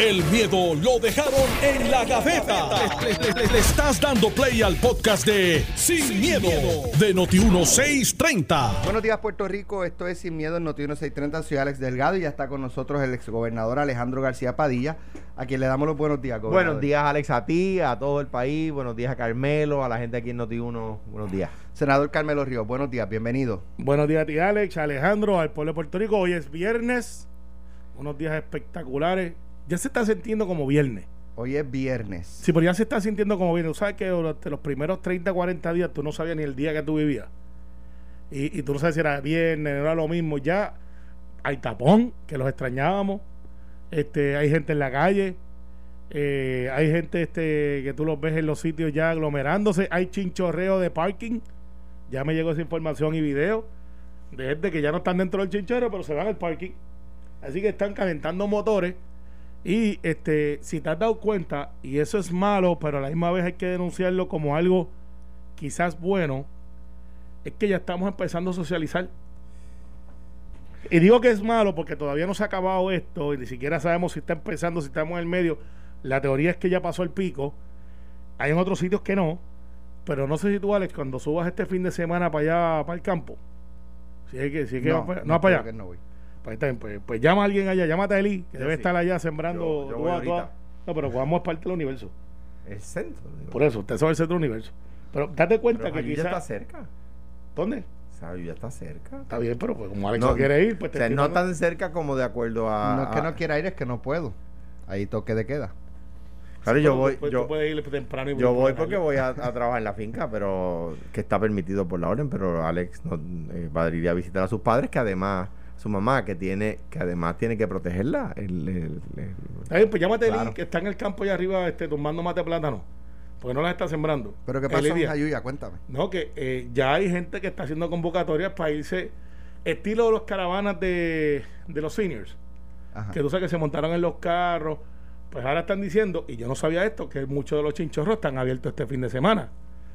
El miedo lo dejaron en la gaveta. Le, le- le- le estás dando play al podcast de Sin, miedo, de Noti1630. Buenos días, Puerto Rico. Esto es Sin Miedo en Noti 630. Soy Alex Delgado y ya está con nosotros el exgobernador Alejandro García Padilla, a quien le damos los buenos días, gobernador. Buenos días, Alex, a ti, a todo el país. Buenos días a Carmelo, a la gente aquí en Noti1. Buenos días. Senador Carmelo Ríos, buenos días, bienvenido. Buenos días a ti, Alex, Alejandro, al pueblo de Puerto Rico. Hoy es viernes, unos días espectaculares. Ya se está sintiendo como viernes. Hoy es viernes. Sí, pero ya se está sintiendo como viernes. Tú sabes que durante los primeros 30, 40 días tú no sabías ni el día que tú vivías. Y, y tú no sabes si era viernes, no era lo mismo. Ya hay tapón, que los extrañábamos. Este, hay gente en la calle. eh, hay gente este, que tú los ves en los sitios ya aglomerándose. Hay chinchorreo de parking. Ya me llegó esa información y video de gente que ya no están dentro del chinchorreo, pero se van al parking. Así que están calentando motores. Y este, si te has dado cuenta, y eso es malo, pero a la misma vez hay que denunciarlo como algo quizás bueno, es que ya estamos empezando a socializar. Y digo que es malo porque todavía no se ha acabado esto y ni siquiera sabemos si está empezando, si estamos en el medio. La teoría es que ya pasó el pico. Hay en otros sitios que no. Pero no sé si tú, Alex, cuando subas este fin de semana para allá, para el campo, si es que, si es que va para- no, va para allá. que no voy. Pues, pues, pues llama a alguien allá, llámate a Eli, que Yo debe sí. estar allá sembrando. Yo- yo tú tú no, pero vamos parte del universo. El centro. digo. Por eso, usted sabe el centro del universo. Pero date cuenta Pero que Jayuya está quizás. cerca. ¿Dónde? Jayuya está cerca. Está bien, pero pues, como Alex No, no, quiere ir, pues O te sea, estoy no tan cerca como de acuerdo a. no es que a- no quiera ir, es que no puedo. Ahí toque de queda. Claro, Sí, yo voy. tú- tú Yo, puedes ir temprano y yo voy porque voy a, a trabajar en la finca, pero que está permitido por la orden. Pero Alex no, eh, va a ir a visitar a sus padres, que además, su mamá, que tiene que además tiene que protegerla. El, el- el- Está bien, pues llámate Eli, Claro. que está en el campo allá arriba este, tumbando mate plátano. Porque no las está sembrando. Pero ¿qué pasó en. Jayuya? Cuéntame. No, que eh, ya hay gente que está haciendo convocatorias para irse, estilo de los caravanas de, de los seniors. Ajá. que tú sabes que se montaron en los carros. Pues ahora están diciendo, y yo no sabía esto, que muchos de los chinchorros están abiertos este fin de semana.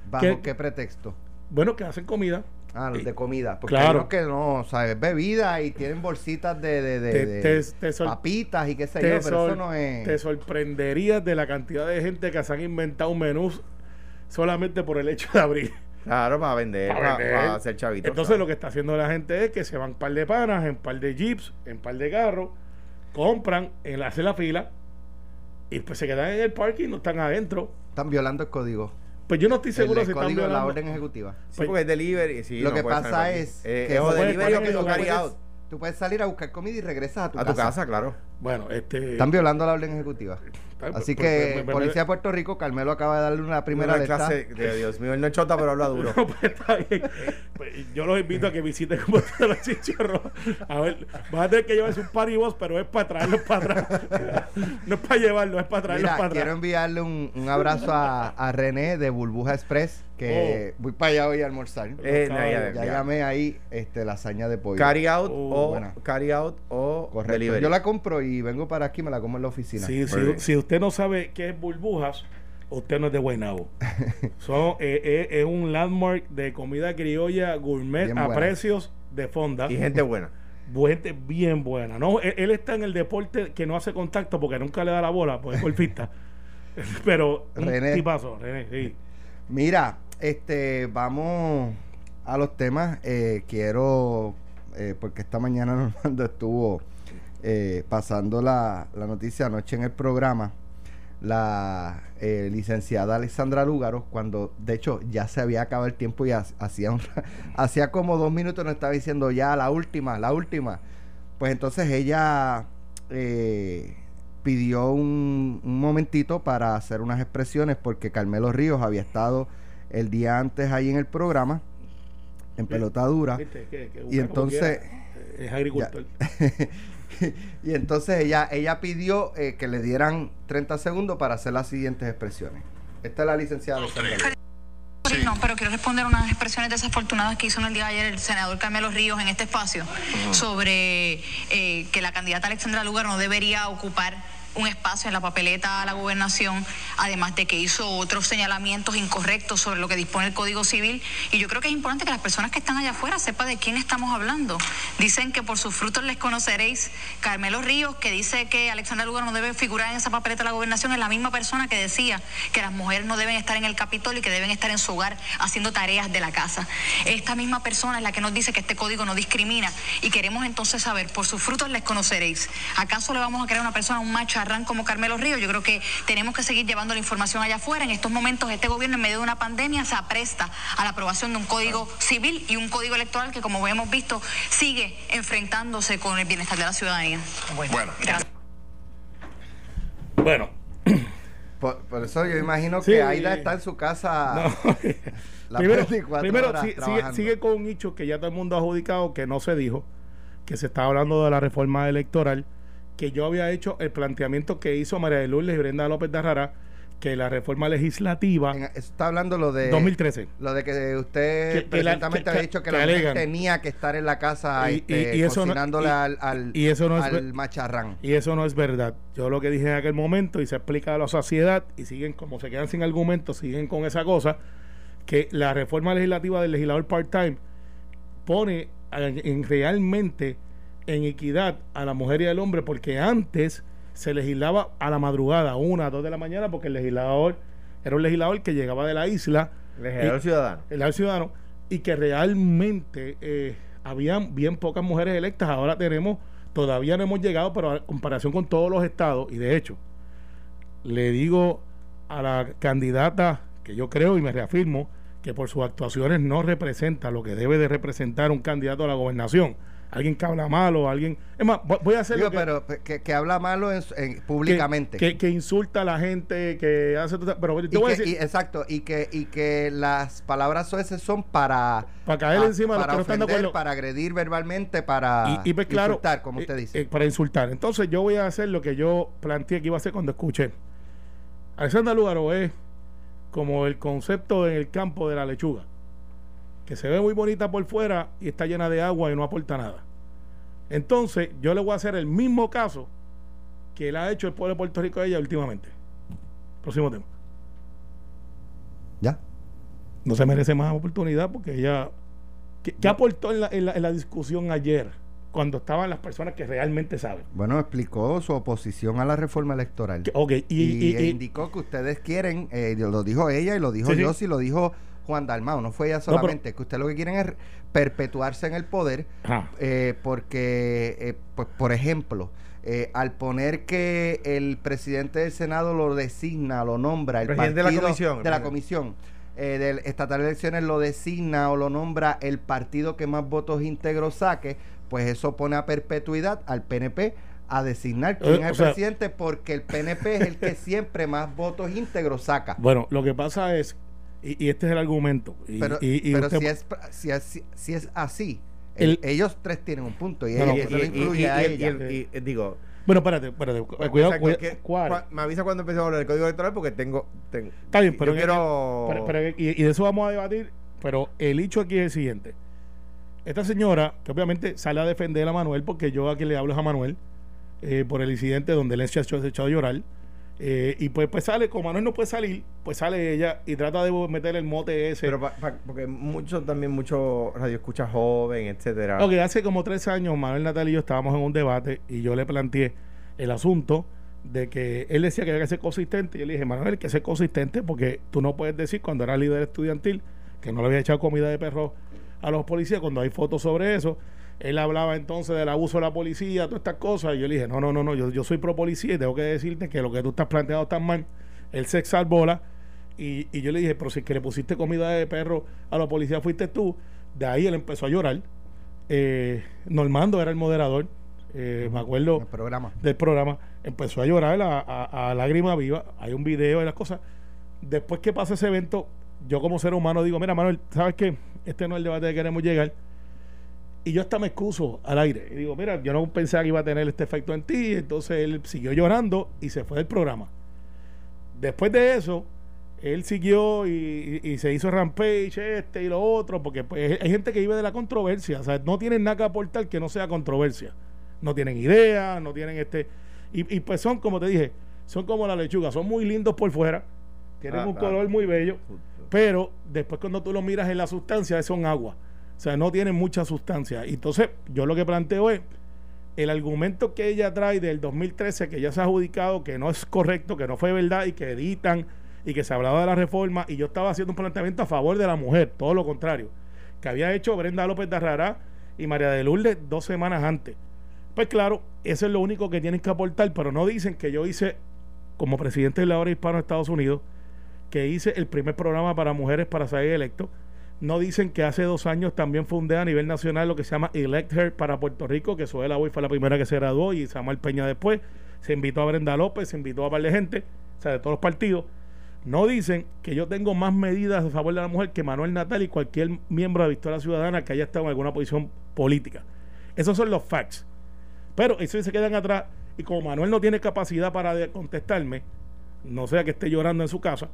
¿Bajo ¿qué- qué, pretexto? Bueno, que hacen comida. Ah, los de comida. Porque Claro. que no, ¿sabes? Bebida y tienen bolsitas de, de, de- Te- de te- te sor- papitas y qué sé yo, pero eso no es... te sorprenderías de la cantidad de gente que se han inventado menús solamente por el hecho de abrir. claro, para vender, Para para, vender. hacer chavitos. Entonces lo que está haciendo la gente es que se van par de panas, en par de jeeps, en par de carros, compran, en la, hacen la fila y pues se quedan en el parking, no están adentro. Están violando el código. Pues yo no estoy seguro el si están de la violando. orden ejecutiva. Sí, porque es delivery. sí, Lo no que pasa es parking. Eh, que es delivery que- no carry puedes- out. Tú puedes salir a buscar comida y regresas a tu, A tu casa, claro. Bueno, este. Están violando la orden ejecutiva. Bien, Así pues, que, pues, pues, Policía de Puerto Rico, Carmelo acaba de darle una primera Una de estas. clase de Dios mío, él no es chota, pero habla duro. No, pues, está bien. Pues, yo los invito a que visiten como están los chichorros. A ver, vas a tener que llevarse un paribos, pero es para traerlos para atrás. No es para llevarlos, es para traerlos Mira, para quiero atrás. enviarle un, un abrazo a, a René de Burbuja Express, que voy para allá hoy a almorzar. Eh, no, ya- caballos. ya ya. llamé ahí este, lasaña de pollo. Carry out Oh, o buena. carry out o Correcto. delivery. Yo la compro y vengo para aquí, me la como en la oficina. Sí, si, si usted no sabe qué es burbujas, usted no es de Guaynabo. Son, eh, eh, es un landmark de comida criolla gourmet Bien a buena. precios de fonda. Y gente buena. gente bien buena. No, él, él está en el deporte que no hace contacto porque nunca le da la bola, porque es golfista. Pero un René. tipazo, René, sí. Mira, este, vamos a los temas. Eh, quiero, eh, porque esta mañana Normando estuvo eh, pasando la, la noticia anoche en el programa. La eh, licenciada Alexandra Lúgaro, cuando de hecho ya se había acabado el tiempo y ha- hacía, hacía como dos minutos nos estaba diciendo ya la última, la última. Pues entonces ella eh, pidió un, un momentito para hacer unas expresiones porque Carmelo Ríos había estado el día antes ahí en el programa, en pelotadura. ¿Viste? Que- que Y entonces- es agricultor. y entonces ella, ella pidió eh, que le dieran 30 segundos para hacer las siguientes expresiones. Esta es la licenciada Lúgaro. No, pero quiero responder unas expresiones desafortunadas que hizo en el día de ayer el senador Carmelo Ríos en este espacio sobre eh, que la candidata Alexandra Lugar no debería ocupar un espacio en la papeleta a la gobernación, además de que hizo otros señalamientos incorrectos sobre lo que dispone el Código Civil. Y yo creo que es importante que las personas que están allá afuera sepan de quién estamos hablando. Dicen que por sus frutos les conoceréis. Carmelo Ríos, que dice que Alexandra Lugar no debe figurar en esa papeleta de la gobernación, es la misma persona que decía que las mujeres no deben estar en el Capitolio y que deben estar en su hogar haciendo tareas de la casa. Esta misma persona es la que nos dice que este código no discrimina y queremos entonces saber, por sus frutos les conoceréis. ¿Acaso le vamos a crear una persona, un como Carmelo Ríos? Yo creo que tenemos que seguir llevando la información allá afuera. En estos momentos este gobierno en medio de una pandemia se apresta a la aprobación de un código civil y un código electoral que como hemos visto sigue enfrentándose con el bienestar de la ciudadanía. Bueno, Gracias. Bueno, Por, por eso yo imagino Sí. que Aida está en su casa. no. las primero, 24 primero horas sigue, sigue con un hecho que ya todo el mundo ha adjudicado, que no se dijo, que se estaba hablando de la reforma electoral, que yo había hecho el planteamiento que hizo María de Lourdes y Brenda López de que la reforma legislativa En- está hablando lo de 2013 lo de que usted había que- dicho que, que la mujer tenía que estar en la casa Y- este, y- y eso no- cocinándole al, al, y eso no es al macharrán. Y eso no es verdad. Yo lo que dije en aquel momento y se explica a la sociedad y siguen, como se quedan sin argumentos, siguen con esa cosa, que la reforma legislativa del legislador part-time pone en, en realmente en equidad a la mujer y al hombre porque antes se legislaba a la madrugada, una, dos de la mañana, porque el legislador era un legislador que llegaba de la isla Legislador Y- ciudadano. el ciudadano y que realmente eh, habían bien pocas mujeres electas. Ahora tenemos, todavía no hemos llegado, pero a comparación con todos los estados, y de hecho, le digo a la candidata que yo creo y me reafirmo que por sus actuaciones no representa lo que debe de representar un candidato a la gobernación. Alguien que habla malo, alguien... Es más, voy- a hacer lo que- pero pe- que, que habla malo en, en- públicamente. Que, que insulta a la gente, que hace... Pero y te voy a decir... y- exacto, y que, y que las palabras soeces son para, Para caer encima de los para que ofender, para agredir verbalmente, para y, y pues claro, insultar, como eh, usted dice. eh, para insultar. Entonces yo voy a hacer lo que yo planteé que iba a hacer cuando escuché. Alexandra Lugaro es como el concepto en el campo de la lechuga, que se ve muy bonita por fuera y está llena de agua y no aporta nada. Entonces yo le voy a hacer el mismo caso que le ha hecho el pueblo de Puerto Rico a ella últimamente. Próximo tema. ya. No se merece más oportunidad porque ella... ¿Qué, qué aportó en la, en la- en la discusión ayer cuando estaban las personas que realmente saben? Bueno, explicó su oposición a la reforma electoral. Que- Ok, y, y, y- e indicó que ustedes quieren, eh, lo dijo ella y lo dijo Sí, sí. yo, si lo dijo Juan Dalmao, no fue ella pero- solamente, que ustedes lo que quieren es perpetuarse en el poder, eh, porque, eh, pues, por ejemplo, eh, al poner que el presidente del Senado lo designa, lo nombra, el Presidente de la partido comisión, de la comisión eh, del estatal de elecciones lo designa o lo nombra el partido que más votos íntegros saque, pues eso pone a perpetuidad al PNP a designar quién Eh, es el o sea- presidente porque el PNP es el que siempre más votos íntegros saca. Bueno, lo que pasa es, y, y este es el argumento, y, Pero, y- y pero usted- si, es, si, es, si es así, El- el- ellos tres tienen un punto y, No, no, ella- Y- eso lo y- y- incluye y- a y- ella. y- y- digo, bueno, espérate, espérate, cu- cuidado, cuidado, que- ¿cuál? me avisa cuando empecemos a hablar del código electoral porque tengo, tengo Está bien, pero, yo quiero pero- pero- y, y de eso vamos a debatir, pero el hecho aquí es el siguiente. Esta señora, que obviamente sale a defender a Manuel, porque yo a quien le hablo es a Manuel, eh, por el incidente donde él se ha echado a llorar, eh, y pues, pues sale, como Manuel no puede salir, pues sale ella y trata de meter el mote ese. pero pa- pa- porque mucho también mucho radio escucha joven etcétera Ok, hace como tres años Manuel Natal y yo estábamos en un debate y yo le planteé el asunto de que él decía que había que ser consistente y yo le dije, Manuel, que ser consistente porque tú no puedes decir cuando era líder estudiantil que no le había echado comida de perro a los policías cuando hay fotos sobre eso. Él hablaba entonces del abuso de la policía, todas estas cosas. Y yo le dije, no, no, no, no, yo, yo soy pro policía y tengo que decirte que lo que tú estás planteando está mal. Él se exalbola. Y, y yo le dije, pero si es que le pusiste comida de perro a los policías fuiste tú. De ahí él empezó a llorar. Eh, Normando era el moderador. eh, me acuerdo el programa. del programa, empezó a llorar a, a, a lágrima viva. Hay un video de las cosas. Después que pasa ese evento, yo como ser humano digo, mira Manuel, ¿sabes qué? Este no es el debate que queremos llegar. Y yo hasta me excuso al aire. Y digo, mira, yo no pensaba que iba a tener este efecto en ti. Entonces él siguió llorando y se fue del programa. Después de eso, él siguió y, y- y se hizo rampage este y lo otro, porque pues, hay gente que vive de la controversia. O sea, no tienen nada que aportar que no sea controversia. No tienen idea, no tienen este... Y, y pues son, como te dije, son como la lechuga, son muy lindos por fuera, tienen Ah, un claro. color muy bello, pero después cuando tú lo miras en la sustancia, son agua. O sea, no tienen mucha sustancia. Y Entonces, yo lo que planteo es, el argumento que ella trae del 2013, que ya se ha adjudicado, que no es correcto, que no fue verdad y que editan y que se hablaba de la reforma, y yo estaba haciendo un planteamiento a favor de la mujer, todo lo contrario, que había hecho Brenda López de Arrará y María de Lourdes dos semanas antes. Pues claro, eso es lo único que tienen que aportar, pero no dicen que yo hice, como presidente de la hora hispano de Estados Unidos, que hice el primer programa para mujeres para salir electo. No dicen que hace dos años también fundé a nivel nacional lo que se llama Elect Her para Puerto Rico, que Zoela Boy fue la primera que se graduó y Samuel Peña después. Se invitó a Brenda López, se invitó a par de gente, o sea, de todos los partidos. No dicen que yo tengo más medidas a favor de la mujer que Manuel Natal y cualquier miembro de Victoria Ciudadana que haya estado en alguna posición política. Esos son los facts. Pero eso se quedan atrás y como Manuel no tiene capacidad para contestarme, no sea que esté llorando en su casa,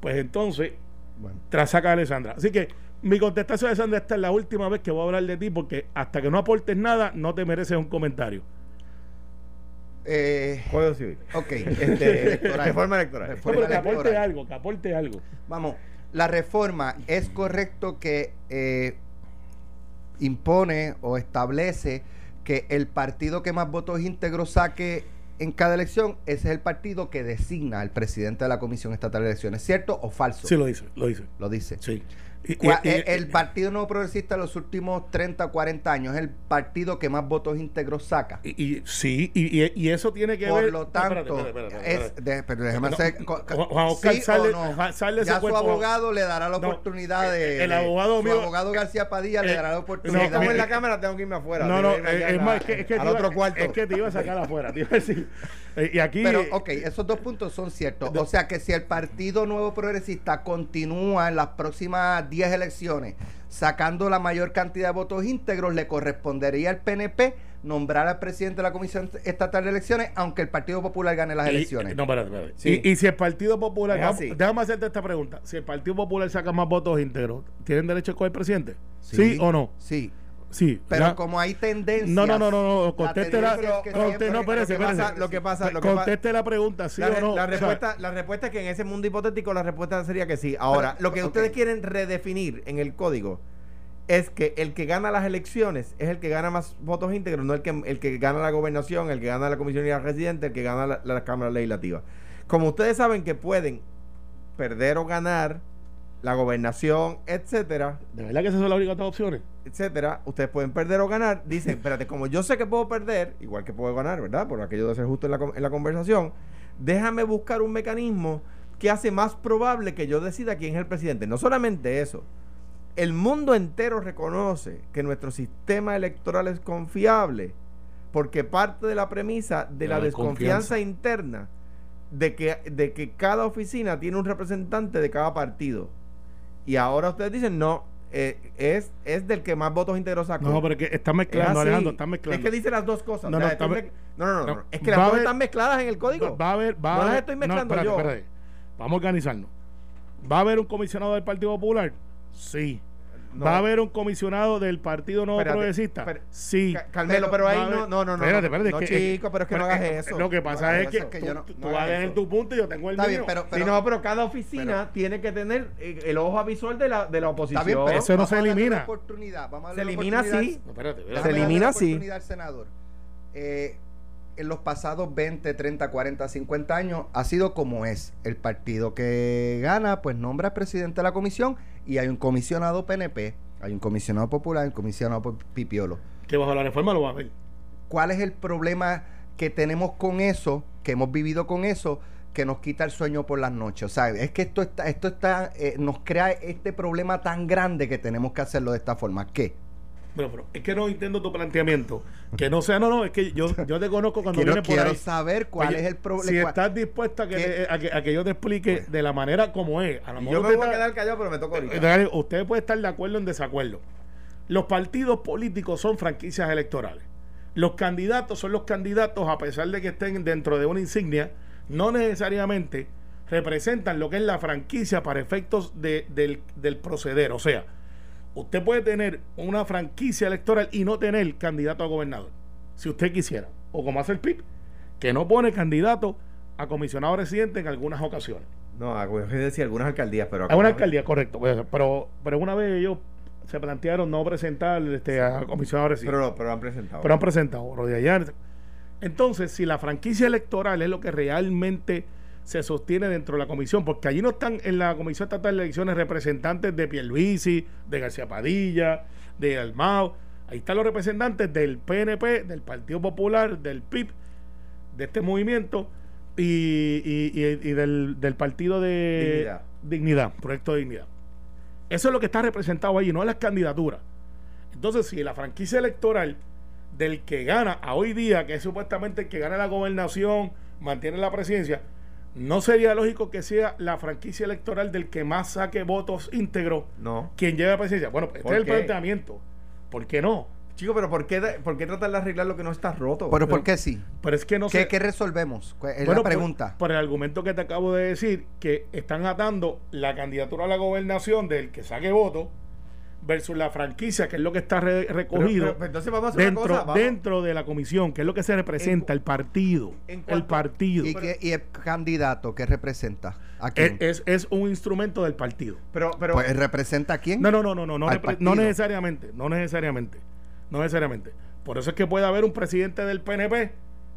pues entonces Bueno. tras saca a Alessandra. Así que mi contestación, Alessandra, esta es la última vez que voy a hablar de ti porque hasta que no aportes nada, no te mereces un comentario. Eh, Código Civil. ok. Este, Electoral. reforma electoral. No, Reforma pero que aporte electoral. algo, que aporte algo. Vamos, la reforma es correcto que eh, impone o establece que el partido que más votos íntegros saque en cada elección, ese es el partido que designa al presidente de la Comisión Estatal de Elecciones. ¿Cierto o falso? Sí, lo dice, lo dice. Lo dice. Sí. Eh, el Partido Nuevo Progresista en los últimos 30 o 40 años es el partido que más votos íntegros saca. y- y- sí, y, y- y eso tiene que Por ver. lo no, tanto, es, pero déjame No, hacer. no, Juan- Oscar, sí sal de- o no. Juan, sal de ese ya su abogado le dará la No, oportunidad el- de. el abogado su mío- abogado García Padilla le eh, dará la no, Si oportunidad. estamos en la cámara, tengo que irme afuera. No, no, eh, es más, es que, es que al te iba- otro cuarto. Es que te iba a sacar afuera, te iba a decir. Eh, y aquí. Pero, ok, esos dos puntos son ciertos. O sea que si el Partido Nuevo Progresista continúa en las próximas 10 elecciones sacando la mayor cantidad de votos íntegros, le correspondería al PNP nombrar al presidente de la Comisión Estatal de Elecciones, aunque el Partido Popular gane las y- elecciones. no, espérate, espérate. Sí. Y, y si el Partido Popular. Así. déjame hacerte esta pregunta. Si el Partido Popular saca más votos íntegros, ¿tienen derecho a escoger presidente? Sí. ¿Sí, o no? Sí. Sí. Pero como hay tendencias. No, no, no, no, no, la conteste la, es que siempre- no, espérese, lo que pasa- espérese. lo que pasa- lo que conteste la pregunta, sí la, o no. la O sea, respuesta, la respuesta es que en ese mundo hipotético la respuesta sería que sí. Ahora, Pero, lo que ustedes quieren redefinir en el código es que el que gana las elecciones es el que gana más votos íntegros, no el que, el que gana la gobernación, el que gana la comisión y la residente, el que gana la, la Cámara Legislativa. Como ustedes saben que pueden perder o ganar la gobernación, etcétera, ¿De verdad que esas son las únicas dos opciones? etcétera, ustedes pueden perder o ganar. Dicen, espérate, como yo sé que puedo perder, igual que puedo ganar, ¿verdad? Por aquello de ser justo en la, en la conversación, déjame buscar un mecanismo que hace más probable que yo decida quién es el presidente. No solamente eso, el mundo entero reconoce que nuestro sistema electoral es confiable, porque parte de la premisa de la, La desconfianza desconfianza. interna de que, de que cada oficina tiene un representante de cada partido. Y ahora ustedes dicen, no, eh, es, es del que más votos íntegros sacó. No, pero que está Es mezclando. Alejandro, está mezclando. Es que dice las dos cosas. No, no, está me- no, no, no. Es que las dos están mezcladas en el código. Va a haber, va a No las estoy mezclando espérate, yo. espérate. Vamos a organizarnos. ¿Va a haber un comisionado del Partido Popular? Sí. No. ¿Va a haber un comisionado del Partido Nuevo Espérate, Progresista? sí. Ca- Carmelo, Pero ahí no, no, no, no. Espérate, espérate, No, es que- chico, pero es que no hagas es- eso. Lo que No pasa es que, eso, es que tú, no- tú no vas tu punto y yo tengo el Está mío. bien, pero, Sí, no, pero cada oficina tiene que tener eh, el ojo visual de la, de la oposición. está bien, pero Eso no se elimina. oportunidad, vamos a Se elimina. No, espérate. Se elimina al senador. Eh, en los pasados 20, 30, 40, 50 años ha sido como es. El partido que gana, pues nombra presidente de la comisión y hay un comisionado PNP, hay un comisionado popular, un comisionado Pipiolo. Que bajo la reforma lo va a ver. ¿Cuál es el problema que tenemos con eso, que hemos vivido con eso, que nos quita el sueño por las noches? O sea, es que esto está, esto está, eh, nos crea este problema tan grande que tenemos que hacerlo de esta forma. ¿Qué? Pero, pero es que no entiendo tu planteamiento. Que no sea, no, no, es que yo, yo te conozco cuando Quiero, vienes por quiero ahí. saber cuál Oye, es el problema. Si estás dispuesta a que, ¿Qué? a, que, a que yo te explique Pues. de la manera como es, a lo mejor yo me voy a quedar callado, pero me toca ahorita. Usted puede estar de acuerdo o en desacuerdo. Los partidos políticos son franquicias electorales. Los candidatos son los candidatos, a pesar de que estén dentro de una insignia, no necesariamente representan lo que es la franquicia para efectos de- del, del proceder. O sea, usted puede tener una franquicia electoral y no tener candidato a gobernador, si usted quisiera. O como hace el PIB, que no pone candidato a comisionado residente en algunas ocasiones. No, es decir, algunas alcaldías, pero... A una alcaldía, correcto. Pues, Pero, pero una vez ellos se plantearon no presentar este, a comisionado residente. Pero, pero han presentado. Pero han presentado. Rodríguez Entonces, si la franquicia electoral es lo que realmente se sostiene dentro de la comisión, porque allí no están en la Comisión Estatal de Elecciones representantes de Pierluisi, de García Padilla, de Almao, ahí están los representantes del PNP, del Partido Popular, del PIB, de este movimiento y, y, y, del, partido de Dignidad. Dignidad, Proyecto de Dignidad. Eso es lo que está representado allí, no las candidaturas. Entonces, si la franquicia electoral del que gana a hoy día, que es supuestamente el que gana la gobernación, mantiene la presidencia, no sería lógico que sea la franquicia electoral del que más saque votos íntegros no. quien lleve la presidencia. Bueno, este es el planteamiento. ¿Por qué no? Chico, pero ¿por qué, ¿por qué tratar de arreglar lo que no está roto? Pero, ¿por qué sí? Pero es que no ¿Qué, sé. ¿Qué resolvemos? Es la pregunta. Por, el argumento que te acabo de decir, que están atando la candidatura a la gobernación del que saque voto versus la franquicia, que es lo que está recogido entonces vamos a hacer dentro, una cosa, dentro de la comisión, que es lo que se representa, el partido. el partido. ¿Y, ¿Y, el candidato que representa? ¿A quién? Es, es, un instrumento del partido. Pero, pero, pues, ¿Representa a quién? No, no, no, no, no, no, no necesariamente, no necesariamente, no necesariamente. Por eso es que puede haber un presidente del PNP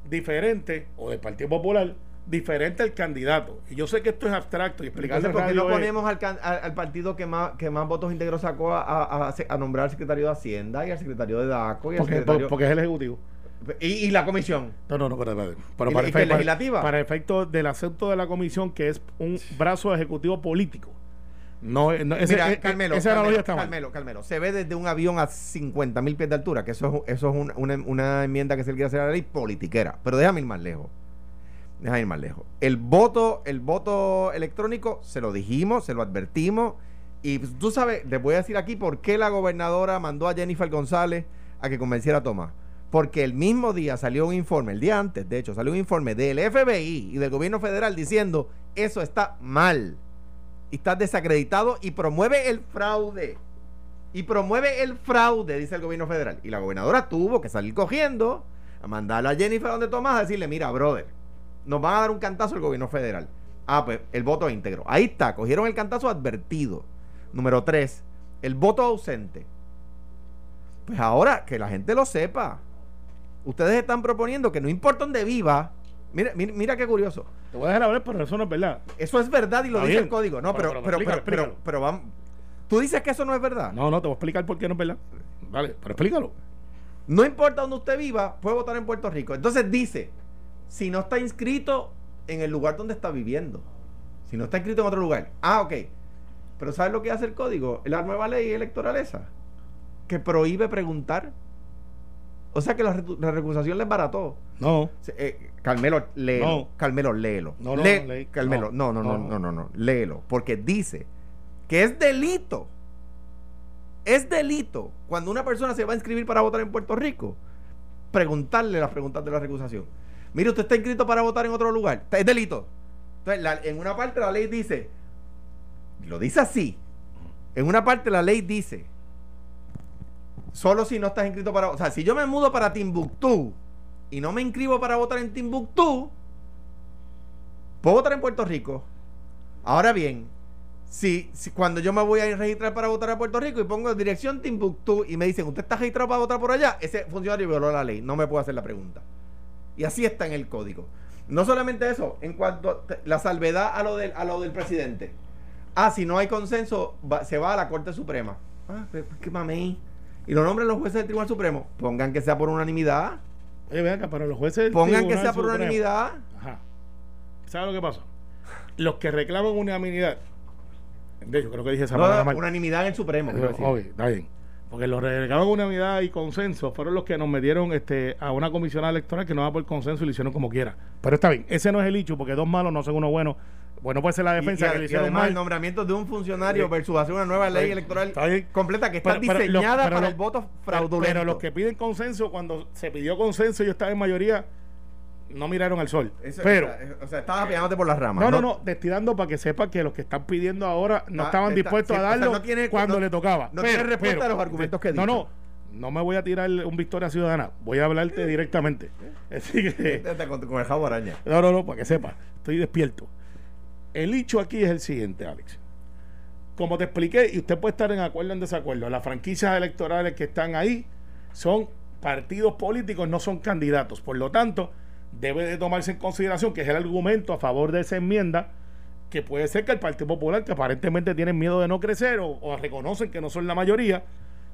diferente o del Partido Popular diferente al candidato. Y yo sé que esto es abstracto y explicarle ¿por qué no ponemos al, al, partido que más, que más votos íntegros sacó a, a, a, nombrar al secretario de Hacienda y al secretario de DACO? Y porque, secretario... porque es el Ejecutivo. ¿Y, y la comisión? No, no, no, pero, pero, pero ¿Y, para, efecto, legislativa? Para, efecto del acepto de la comisión, que es un brazo ejecutivo político. No, no ese, Mira, Carmelo, esa Carmelo, está Carmelo, Carmelo, se ve desde un avión a 50 mil pies de altura, que eso es, eso es una, una, una enmienda que se quiere hacer a la ley politiquera. Pero déjame ir más lejos. Déjame ir más lejos. El voto, el voto electrónico, se lo dijimos, se lo advertimos. Y pues, tú sabes, les voy a decir aquí por qué la gobernadora mandó a Jennifer González a que convenciera a Tomás. Porque el mismo día salió un informe, el día antes, de hecho, salió un informe del FBI y del gobierno federal diciendo eso está mal. Y está desacreditado y promueve el fraude. Y promueve el fraude, dice el gobierno federal. Y la gobernadora tuvo que salir cogiendo a mandarle a Jennifer donde Tomás a decirle, mira, brother, nos van a dar un cantazo el gobierno federal. Ah, pues el voto íntegro. Ahí está, cogieron el cantazo advertido. Número tres, el voto ausente. Pues ahora que la gente lo sepa. Ustedes están proponiendo que no importa dónde viva. Mira, mira, mira qué curioso. Te voy a dejar hablar, pero eso no es verdad. Eso es verdad y lo dice el código. No, pero, pero, pero, pero, pero, vamos. ¿Tú dices que eso no es verdad? No, no, te voy a explicar por qué no es verdad. Vale, pero explícalo. No importa dónde usted viva, puede votar en Puerto Rico. Entonces dice, si no está inscrito en el lugar donde está viviendo. Si no está inscrito en otro lugar. Ah, ok. Pero ¿sabes lo que hace el código? La nueva ley electoral esa. Que prohíbe preguntar. O sea que la, la recusación les barató. No. Eh, Carmelo, léelo. No. Carmelo, léelo. No, no, Carmelo, no no, no, no, no, no. Léelo. Porque dice que es delito. Es delito cuando una persona se va a inscribir para votar en Puerto Rico. Preguntarle las preguntas de la recusación. Mire, usted está inscrito para votar en otro lugar. Es delito. Entonces, en una parte la ley dice, lo dice así. En una parte la ley dice, solo si no estás inscrito para... O sea, si yo me mudo para Timbuktu y no me inscribo para votar en Timbuktu, puedo votar en Puerto Rico. Ahora bien, si, si cuando yo me voy a registrar para votar a Puerto Rico y pongo dirección Timbuktu y me dicen, usted está registrado para votar por allá, ese funcionario violó la ley, no me puede hacer la pregunta. Y así está en el código. No solamente eso, en cuanto a la salvedad a lo del, a lo del presidente. Ah, si no hay consenso, se va a la Corte Suprema. Ah, pues, qué mamey. Y lo nombran los jueces del Tribunal Supremo. Pongan que sea por unanimidad. Oye, que para los jueces del Pongan Tribunal que sea por Supremo, unanimidad. Ajá. ¿Sabes lo que pasa? Los que reclaman unanimidad. De hecho, creo que dije esa No, palabra mal. unanimidad en el Supremo. decir. Ok, está bien. Porque los reclaman unanimidad y consenso fueron los que nos metieron este, a una comisión electoral que no va por consenso y lo hicieron como quiera. Pero está bien, ese no es el hecho, porque dos malos no son uno bueno. Bueno, puede ser la Y- defensa y, que le y hicieron además el nombramiento de un funcionario Sí. versus hacer una nueva ley electoral completa que está Pero- pero los- diseñada pero para el voto fraudulento. pero los que piden consenso, cuando se pidió consenso y yo estaba en mayoría, no miraron al sol. Eso- pero, o sea, o sea, estabas pegándote por las ramas. no, no, no, destilando para que sepa que los que están pidiendo ahora no Ah, estaban está- dispuestos sí, a o sea, darlo no tiene- cuando no- le tocaba. no tiene respuesta a los argumentos que he No, no, no me voy a tirar un Victoria Ciudadana. Voy a hablarte directamente. Así que, con, con el jabo araña. no, no, no, para que sepa, estoy despierto. El hecho aquí es el siguiente, Alex. Como te expliqué, y usted puede estar en acuerdo o en desacuerdo, las franquicias electorales que están ahí son partidos políticos, no son candidatos. Por lo tanto, debe de tomarse en consideración que es el argumento a favor de esa enmienda, que puede ser que el Partido Popular, que aparentemente tienen miedo de no crecer o, o reconocen que no son la mayoría,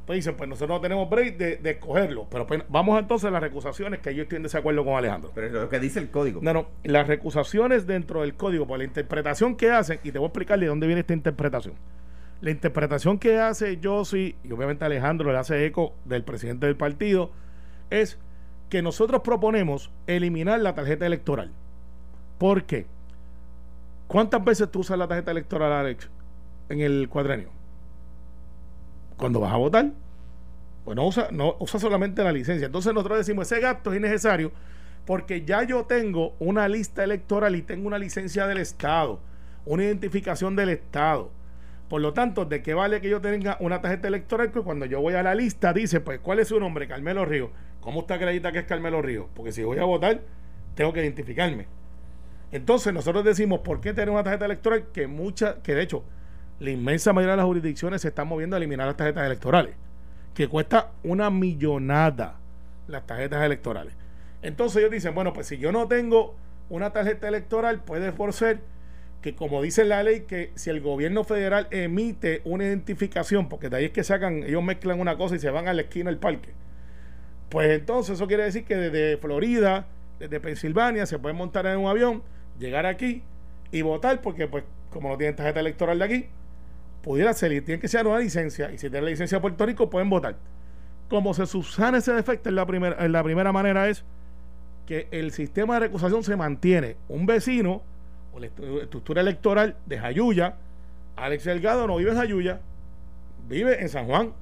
pues dicen, pues nosotros no tenemos break de, de escogerlo. Pero pues, vamos entonces a las recusaciones, que yo estoy en desacuerdo con Alejandro. Pero es lo que dice el código. No, no, las recusaciones dentro del código, por la interpretación que hacen, y te voy a explicar de dónde viene esta interpretación. La interpretación que hace Josie, y obviamente Alejandro le hace eco del presidente del partido, es que nosotros proponemos eliminar la tarjeta electoral. ¿Por qué? ¿Cuántas veces tú usas la tarjeta electoral, Alex, en el cuadrenio? Cuando vas a votar, pues no usa, no usa solamente la licencia. Entonces nosotros decimos, ese gasto es innecesario porque ya yo tengo una lista electoral y tengo una licencia del Estado, una identificación del Estado. Por lo tanto, ¿de qué vale que yo tenga una tarjeta electoral que cuando yo voy a la lista dice, pues, ¿cuál es su nombre? Carmelo Río. ¿Cómo usted acredita que es Carmelo Río? Porque si voy a votar, tengo que identificarme. Entonces, nosotros decimos, ¿por qué tener una tarjeta electoral que mucha, que de hecho, la inmensa mayoría de las jurisdicciones se están moviendo a eliminar las tarjetas electorales, que cuesta una millonada las tarjetas electorales. Entonces ellos dicen, bueno, pues si yo no tengo una tarjeta electoral, puede por que como dice la ley, que si el gobierno federal emite una identificación, porque de ahí es que sacan, ellos mezclan una cosa y se van a la esquina del parque, pues entonces eso quiere decir que desde Florida, desde Pensilvania, se pueden montar en un avión, llegar aquí y votar, porque pues como no tienen tarjeta electoral de aquí, pudiera ser, y tienen que ser una licencia, y si tienen la licencia de Puerto Rico, pueden votar. Como se subsana ese defecto en la primera, la primera manera es que el sistema de recusación se mantiene. Un vecino o la estru- estructura electoral de Jayuya, Alex Delgado no vive en Jayuya, vive en San Juan,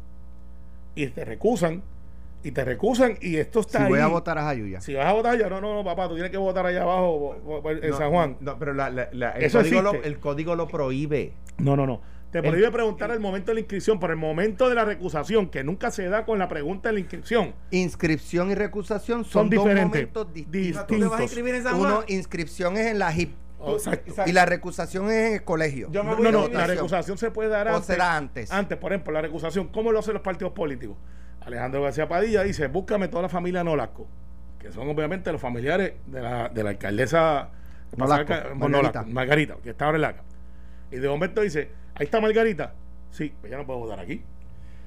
y te recusan, y te recusan, y esto Si está voy ahí. a votar a Jayuya. Si vas a votar ya, no, no, no, papá, tú tienes que votar allá abajo bo- bo- en No, San Juan. No, pero la- la- la- el, Eso código lo, el código lo prohíbe. No, no, no. Te El- prohíbe preguntar al momento de la inscripción, por el momento de la recusación, que nunca se da con la pregunta de la inscripción. Inscripción y recusación son, Son dos diferentes. momentos distintos. ¿Tú te vas a Distintos. inscribir en San Uno, Juan? inscripción es en la HIP Oh, exacto. Exacto. y la recusación es en el colegio. Yo me No, voy no, la recusación se puede dar O antes. se da antes. Antes, por ejemplo, la recusación, ¿cómo lo hacen los partidos políticos? Alejandro García Padilla dice, búscame toda la familia Nolasco, que son obviamente los familiares de la, de la alcaldesa Nolasco, Margarita. Margarita, que está ahora en la. Y de momento dice, ahí está Margarita. Sí, pues ya no puedo votar aquí.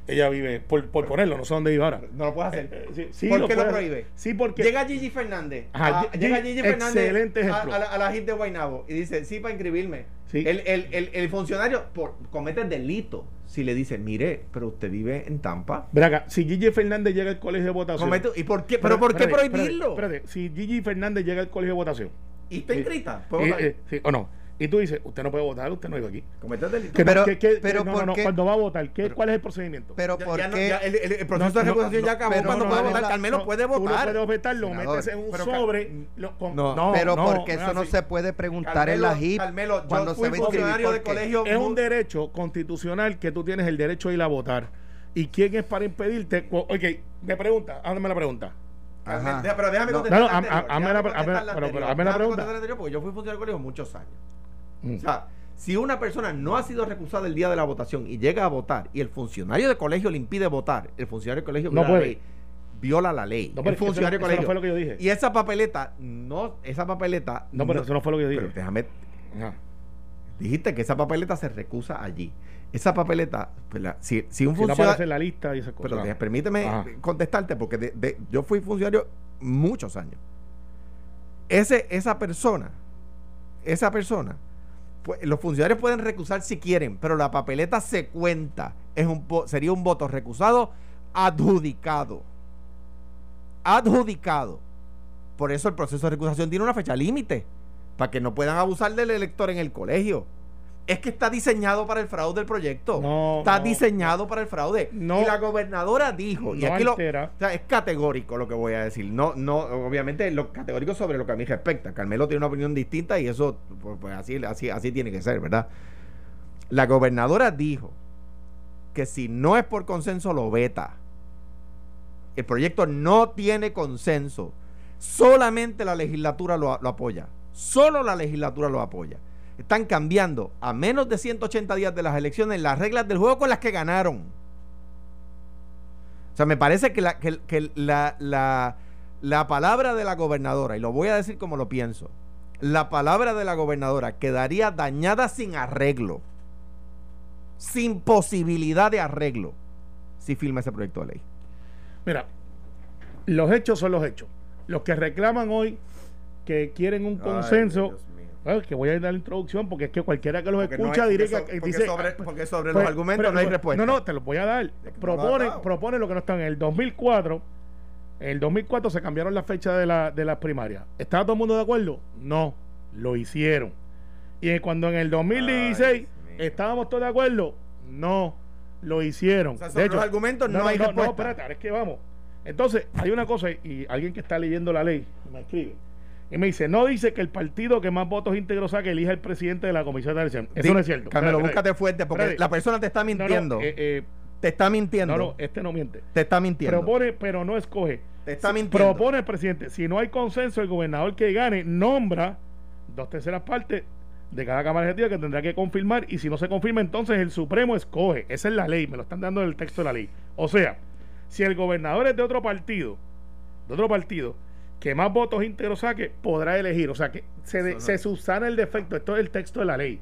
Ella vive, por, por ponerlo, no sé dónde vive ahora. No lo puedes hacer. Eh, sí, sí, ¿Por qué lo prohíbe? Sí, porque... Llega Gigi Fernández. Ajá, a- Gigi- llega Gigi Fernández excelente a, ejemplo. a la, a la hit de Guaynabo y dice, sí, para inscribirme. Sí. El, el, el, el funcionario por, comete delito si le dice, mire, pero usted vive en Tampa. Acá, si Gigi Fernández llega al colegio de votación... Comete- ¿Y por qué? ¿Pero por qué espérate, prohibirlo? Espérate, espérate. si Gigi Fernández llega al colegio de votación... ¿Y está inscrita? ¿Puedo Eh, eh, sí, o no. Y tú dices, usted no puede votar, usted no vive aquí. Que no, Pero- que- que- pero no, ¿por no, no, cuando va a votar, ¿qué, ¿cuál es el procedimiento? Pero Ya- ¿por ya no- qué? ya el, el- el proceso No, de no, recusación no, ya acabó pero cuando no, puede no, votar. Carmelo No, puede Tú no votar. puedes objetar, lo Senador, metes en un pero sobre. Lo- con- No, no, pero no, porque no eso es no se puede preguntar Carmelo, en la HIP Carmelo, yo cuando fui se va a inscribir. funcionario colegio. Es un derecho constitucional que tú tienes el derecho de ir a votar. ¿Y quién es para impedirte? Ok, me pregunta, hágame la pregunta. Pero déjame No, contestar no, anterior, hazme la- hazme- hazme pregunta. contestar la anterior Porque yo fui funcionario de colegio muchos años. Mm. O sea, si una persona no ha sido recusada el día de la votación y llega a votar y el funcionario de colegio le impide votar, el funcionario de colegio No viola la puede. ley. Viola la ley. No, pero el que eso- funcionario de eso no colegio. fue lo que yo dije. Y esa papeleta, no, esa papeleta. No, pero eso no fue lo que yo dije. Pero déjame. Dijiste que esa papeleta se recusa allí. Esa papeleta, pues la- si, si un Si no funcionario. en la lista y esas cosas. Pero permíteme Ajá. contestarte, porque de- de- yo fui funcionario muchos años. Ese, esa persona, esa persona, los funcionarios pueden recusar si quieren, pero la papeleta se cuenta. Es un, sería un voto recusado adjudicado. Adjudicado. Por eso el proceso de recusación tiene una fecha límite, para que no puedan abusar del elector en el colegio. Es que está diseñado para el fraude del proyecto. No, está no. diseñado para el fraude. No. y la gobernadora dijo, y aquí lo, altera. o sea, es categórico lo que voy a decir. No, no, obviamente lo categórico sobre lo que a mí respecta. Carmelo tiene una opinión distinta y eso, pues, pues, así, así, así tiene que ser, ¿verdad? La gobernadora dijo que si no es por consenso lo veta. El proyecto no tiene consenso. Solamente la legislatura lo, lo apoya. Solo la legislatura lo apoya. Están cambiando a menos de 180 días de las elecciones las reglas del juego con las que ganaron. O sea, me parece que la, que, que la, la, la palabra de la gobernadora, y lo voy a decir como lo pienso, la palabra de la gobernadora quedaría dañada sin arreglo, sin posibilidad de arreglo, si firma ese proyecto de ley. Mira, los hechos son los hechos. Los que reclaman hoy que quieren un consenso, bueno, que voy a dar la introducción porque es que cualquiera que los Porque no escucha hay- dirá porque que so- dice porque sobre- ah, pues, porque sobre pues, los argumentos pero- no hay respuesta. No, no, te los voy a dar. no Propone, propone lo que no están. En el 2004, en el 2004 se cambiaron las fechas de, la, de las primarias. ¿Estaba todo el mundo de acuerdo? No, lo hicieron. Y cuando en el 2016 Ay, estábamos todos de acuerdo, no, lo hicieron. O sea, sobre los argumentos no hay no, respuesta. espérate, ahora es que vamos. Entonces, hay una cosa, y alguien que está leyendo la ley me escribe, y me dice, no dice que el partido que más votos íntegros saque elija el presidente de la comisión de elección. Eso no es cierto. Carmelo, Espérate, búscate fuerte porque Espérate. la persona te está No, no, mintiendo. eh, eh, te está mintiendo. no, no, este no miente. Te está mintiendo. Propone, pero no escoge. Te está mintiendo. Propone el presidente. Si no hay consenso, el gobernador que gane nombra dos terceras partes de cada Cámara Ejecutiva que tendrá que confirmar. Y si no se confirma, entonces el Supremo escoge. Esa es la ley. Me lo están dando en el texto de la ley. O sea, si el gobernador es de otro partido, de otro partido, que más votos íntegros saque, podrá elegir. O sea, que se, de- se subsana el defecto. Esto es el texto de la ley.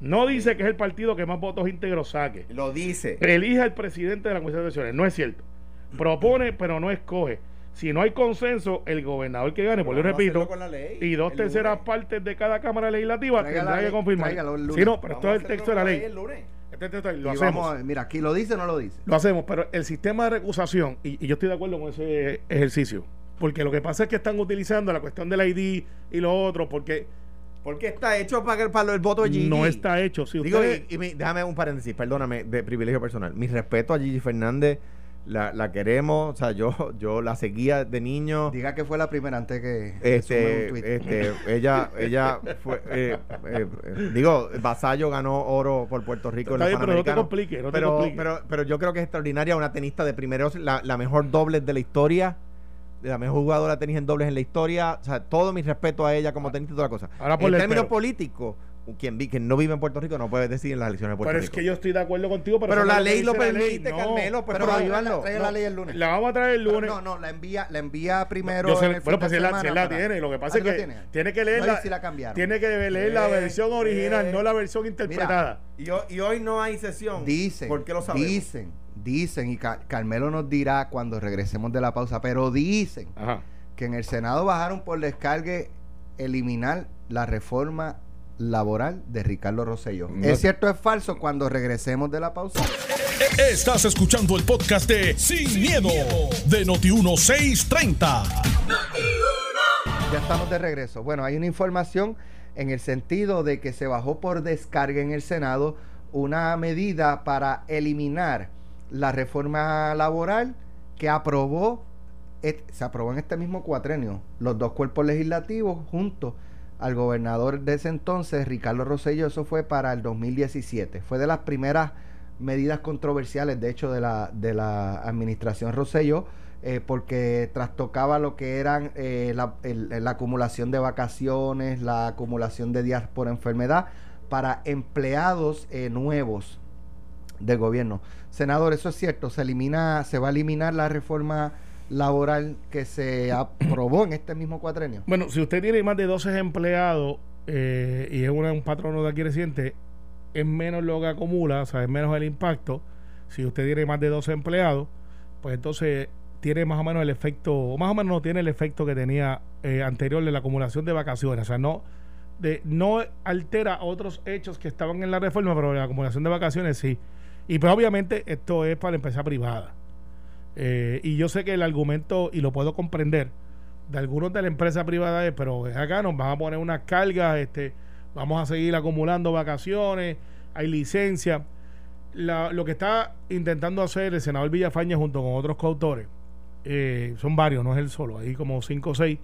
No dice que es el partido que más votos íntegros saque Lo dice. elija al presidente de la Comisión de Elecciones. No es cierto. Propone, pero no escoge. Si no hay consenso, el gobernador que gane, pues yo Vamos a repito, ley, y dos el terceras lunes. partes de cada Cámara Legislativa tendrá que confirmar. el. Sí, no, pero Vamos esto es el hacerlo texto de la ley. el lunes. Este es el texto de la ley. Lo Y hacemos. vamos a ver, mira, aquí lo dice o no lo dice. Lo hacemos, pero el sistema de recusación, y, y yo estoy de acuerdo con ese ejercicio, porque lo que pasa es que están utilizando la cuestión del ID y lo otro, porque Porque está hecho para, para el voto de Gigi. no está hecho. Si Digo, usted, y, y mi- déjame un paréntesis, perdóname, de privilegio personal. Mi respeto a Gigi Fernández, la, la queremos, o sea, yo, yo la seguía de niño. Diga que fue la primera antes que Este, un este, ella, ella fue, eh, eh, eh, digo, Vasallo ganó oro por Puerto Rico en Está los bien, pero no te compliques, no te pero, compliques. pero, pero yo creo que es extraordinaria, una tenista de primeros, la, la mejor dobles de la historia, la mejor jugadora de tenis en dobles en la historia, o sea, todo mi respeto a ella como tenista y toda la cosa. Ahora en ponle el términos pero. políticos, quien, vi, quien no vive en Puerto Rico no puede decidir en las elecciones de Puerto pero Rico. es que yo estoy de acuerdo contigo, pero, pero no la ley lo dice la ley. permite, No. Carmelo, pues pero pero ayúdalo. No. la ley el lunes. La vamos a traer el Pero lunes. no, no, la envía, la envía primero. Yo sé- en el bueno, pues si, la, semana si él la tiene, lo que pasa Ah, es ¿tú la que tienes? tiene que No, leer la, si la cambiaron. tiene que leer la versión original, eh. no la versión interpretada. Y, ho- y hoy no hay sesión. Dicen, ¿Por qué lo sabemos? dicen, dicen, y Ca- Carmelo nos dirá cuando regresemos de la pausa, pero dicen Ajá. que en el Senado bajaron por descargue eliminar la reforma laboral de Ricardo Rosselló. No. ¿Es cierto o es falso? Cuando regresemos de la pausa. Estás escuchando el podcast de Sin, miedo, de Noti1630. Ya estamos de regreso. Bueno, hay una información en el sentido de que se bajó por descarga en el Senado una medida para eliminar la reforma laboral que aprobó, se aprobó en este mismo cuatrenio, los dos cuerpos legislativos junto al gobernador de ese entonces, Ricardo Rosselló, eso fue para el 2017. Fue de las primeras medidas controversiales, de hecho, de la, de la administración Rosselló, eh, porque trastocaba lo que eran eh, la, la acumulación de vacaciones, la acumulación de días por enfermedad para empleados eh, nuevos del gobierno. Senador, eso es cierto, se elimina, se va a eliminar la reforma laboral que se aprobó en este mismo cuatrenio. Bueno, si usted tiene más de 12 empleados eh, y es una- un patrono de aquí reciente, es menos lo que acumula, o sea, es menos el impacto. Si usted tiene más de 12 empleados, pues entonces tiene más o menos el efecto, o más o menos no tiene el efecto que tenía eh, anterior de la acumulación de vacaciones. O sea, no, de, no altera otros hechos que estaban en la reforma, pero la acumulación de vacaciones sí. Y pues obviamente esto es para la empresa privada. Eh, y yo sé que el argumento, y lo puedo comprender, de algunos de la empresa privada es, pero acá nos van a poner unas cargas, este, vamos a seguir acumulando vacaciones, hay licencia. La- lo que está intentando hacer el senador Villafaña junto con otros coautores, eh, son varios, no es él solo, hay como cinco o seis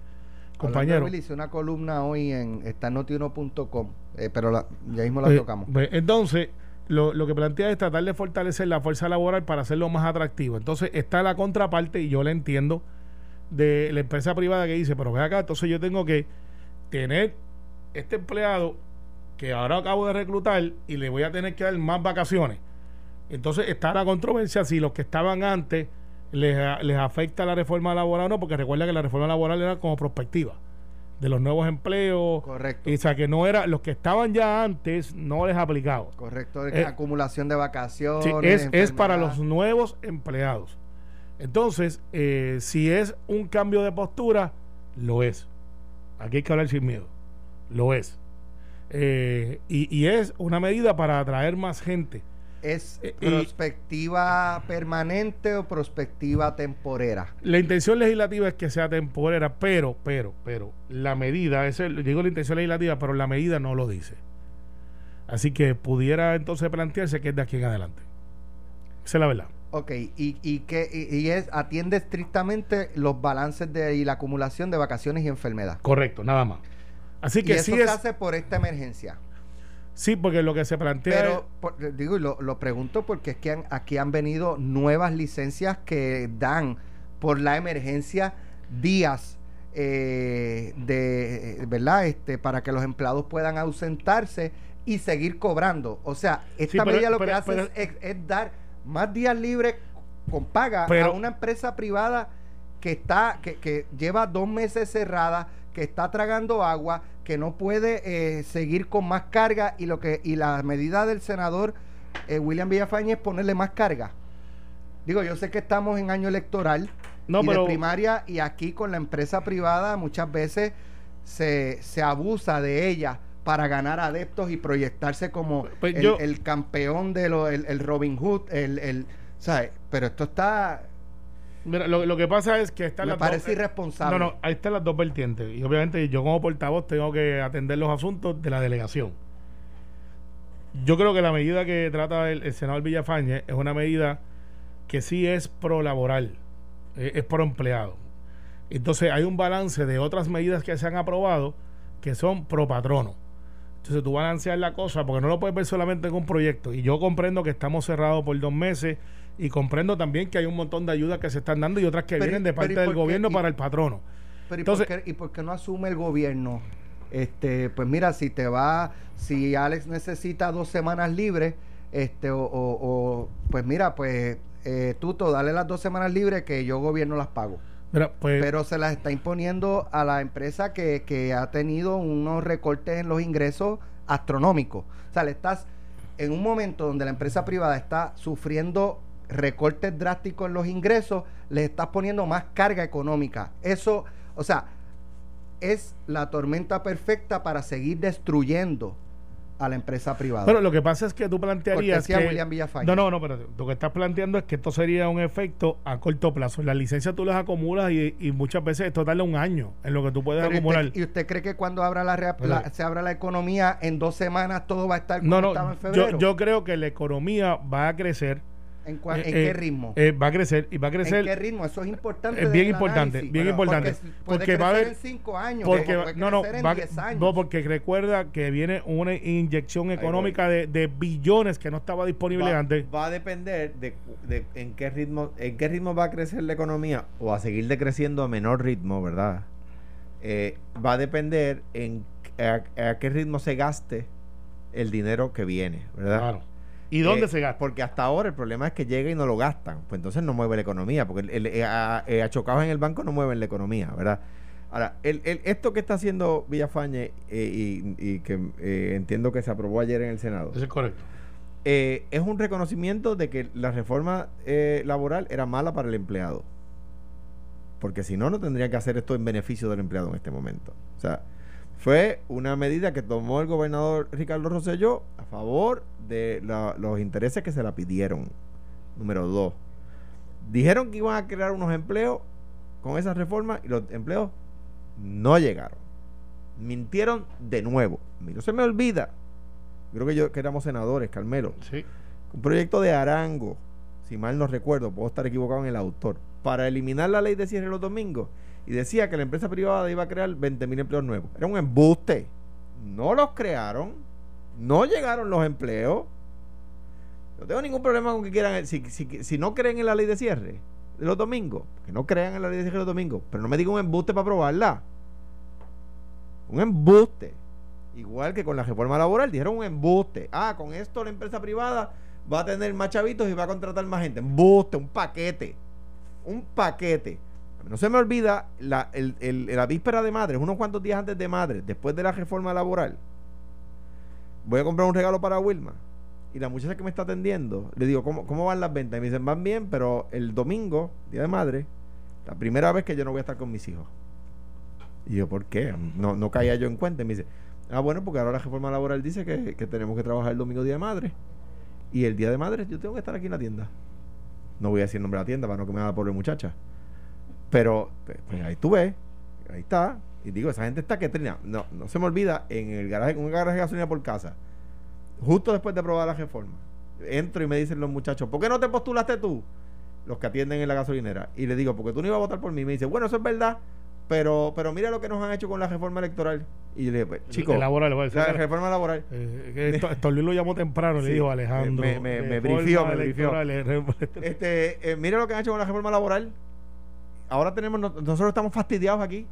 compañeros. Hice una columna hoy en está notiuno.com, eh, pero la- ya mismo la Eh, tocamos. pues, entonces, lo, lo que plantea es tratar de fortalecer la fuerza laboral para hacerlo más atractivo. Entonces, está la contraparte, y yo la entiendo, de la empresa privada que dice, pero ve acá, entonces yo tengo que tener este empleado que ahora acabo de reclutar y le voy a tener que dar más vacaciones. Entonces está la controversia si los que estaban antes les, les afecta la reforma laboral o no, porque recuerda que la reforma laboral era como prospectiva de los nuevos empleos. Correcto. Y, o sea, que no era, los que estaban ya antes no les aplicaba. Correcto, Eh, acumulación de vacaciones. Sí, es, es para los nuevos empleados. Entonces, eh, si es un cambio de postura, lo es. Aquí hay que hablar sin miedo. Lo es. Eh, y, y es una medida para atraer más gente. ¿Es Eh, y- prospectiva permanente o prospectiva temporera? La intención legislativa es que sea temporera, pero, pero, pero, la medida, ese, digo la intención legislativa, pero la medida no lo dice. Así que pudiera entonces plantearse que es de aquí en adelante. Esa es la verdad. Ok, y, y que y, y es atiende estrictamente los balances de y la acumulación de vacaciones y enfermedad. Correcto, nada más. Así Y que eso sí se es. hace por esta emergencia. Sí, porque lo que se plantea Pero por- digo, lo, lo pregunto porque es que han- aquí han venido nuevas licencias que dan por la emergencia días eh, de verdad este para que los empleados puedan ausentarse y seguir cobrando. O sea, esta Sí, pero- medida lo que hace pero- es, dar más días libres con paga a una empresa privada que está que, que lleva dos meses cerrada, que está tragando agua, que no puede eh, seguir con más carga y lo que y la medida del senador eh, William Villafañe es ponerle más carga. Digo, yo sé que estamos en año electoral No, y pero- de primaria y aquí con la empresa privada muchas veces se, se abusa de ella para ganar adeptos y proyectarse como Pues el, yo- el campeón de lo, el, el Robin Hood, el, el ¿sabes? Pero esto está Mira, lo, lo que pasa es que están me las parece dos, irresponsable. No, no, ahí están las dos vertientes. Y obviamente yo como portavoz tengo que atender los asuntos de la delegación. Yo creo que la medida que trata el, el senador Villafañe es una medida que sí es pro laboral, eh, es pro empleado. Entonces hay un balance de otras medidas que se han aprobado que son pro patrono. Entonces tú balanceas la cosa porque no lo puedes ver solamente en un proyecto. Y yo comprendo que estamos cerrados por dos meses y comprendo también que hay un montón de ayudas que se están dando y otras que Pero- vienen de parte ¿y del gobierno ¿Y- para el patrono. Pero ¿y, Entonces- por qué, ¿y por qué no asume el gobierno? Este, pues mira, si te va, si Alex necesita dos semanas libres, este, o, o- o, pues mira, pues eh, Tuto, dale las dos semanas libres que yo gobierno las pago. Mira, pues, Pero se las está imponiendo a la empresa que, que ha tenido unos recortes en los ingresos astronómicos. O sea, le estás en un momento donde la empresa privada está sufriendo recortes drásticos en los ingresos, le estás poniendo más carga económica. Eso, o sea, es la tormenta perfecta para seguir destruyendo a la empresa privada. pero lo que pasa es que tú plantearías que... William. No, no, no, pero lo que estás planteando es que esto sería un efecto a corto plazo. Las licencias tú las acumulas y, y muchas veces esto tarda un año en lo que tú puedes Pero ¿y acumular. usted, ¿Y usted cree que cuando abra la, la- se abra la economía en dos semanas todo va a estar como No, no, estaba en yo, febrero? yo creo que la economía va a crecer. ¿En, eh, en eh, qué ritmo? eh, va a crecer y va a ¿En crecer. qué ritmo? Eso es importante. Es bien importante, bien Bueno, importante. Porque, puede Porque va a haber- en cinco años. Porque, no, no, en va- 10 años. no, porque recuerda que viene una inyección económica de, de billones que no estaba disponible va, antes. va a depender de, de en qué ritmo en qué ritmo va a crecer la economía o a seguir decreciendo a menor ritmo, ¿verdad? Eh, va a depender en a, a qué ritmo se gaste el dinero que viene, ¿verdad? Claro. ¿Y dónde Eh, se gasta? Porque hasta ahora el problema es que llega y no lo gastan. Pues entonces no mueve la economía. Porque el, el- eh, a- eh, achocados en el banco no mueven la economía, ¿verdad? Ahora, el, el- esto que está haciendo Villafañe eh, y, y que eh, entiendo que se aprobó ayer en el Senado, Eso es correcto. eh, es un reconocimiento de que la reforma eh, laboral era mala para el empleado. Porque si no, no tendría que hacer esto en beneficio del empleado en este momento. O sea, fue una medida que tomó el gobernador Ricardo Rosselló a favor de la- los intereses que se la pidieron. Número dos. Dijeron que iban a crear unos empleos con esa reforma y los empleos no llegaron. Mintieron de nuevo. No se me olvida. Creo que yo que éramos senadores, Carmelo. Sí. Un proyecto de Arango, si mal no recuerdo, puedo estar equivocado en el autor, para eliminar la ley de cierre los domingos. Y decía que la empresa privada iba a crear 20 mil empleos nuevos. Era un embuste. No los crearon. No llegaron los empleos. No tengo ningún problema con que quieran. Si, si, si no creen en la ley de cierre, de los domingos, que no crean en la ley de los domingos, pero no me digan un embuste para aprobarla. Un embuste. Igual que con la reforma laboral, dijeron un embuste. Ah, con esto la empresa privada va a tener más chavitos y va a contratar más gente. Embuste, un paquete. Un paquete. No se me olvida la, el, el, la víspera de madres, unos cuantos días antes de madres, después de la reforma laboral. Voy a comprar un regalo para Wilma. Y la muchacha que me está atendiendo, le digo, ¿cómo, ¿cómo van las ventas? Y me dicen, van bien, pero el domingo, día de madre, la primera vez que yo no voy a estar con mis hijos. Y yo, ¿por qué? No, no caía yo en cuenta. Y me dice, ah, bueno, porque ahora la reforma laboral dice que, que tenemos que trabajar el domingo día de madre. Y el día de madre yo tengo que estar aquí en la tienda. No voy a decir el nombre de la tienda para no que me haga pobre muchacha. Pero pues, ahí tú ves, ahí está. Y digo, esa gente está que trina. No, no se me olvida, en el garaje, un garaje de gasolina por casa, justo después de aprobar la reforma, entro y me dicen los muchachos, ¿por qué no te postulaste tú? Los que atienden en la gasolinera. Y le digo, porque tú no ibas a votar por mí. me dice, bueno, eso es verdad, pero, pero mira lo que nos han hecho con la reforma electoral. Y yo le dije, pues, chico, laboral, la reforma laboral. Eh, que esto Luis lo llamó temprano, le dijo Alejandro. Me, me, me brifió, me brifió. Este, eh, mira lo que han hecho con la reforma laboral. Ahora tenemos, nosotros estamos fastidiados aquí.